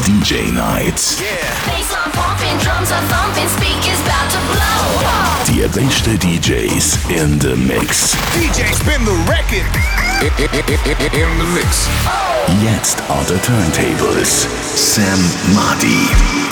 DJ Nights. Die besten DJs in the mix. DJ spin the record. In the mix. Jetzt on the turntables. Sam Madi.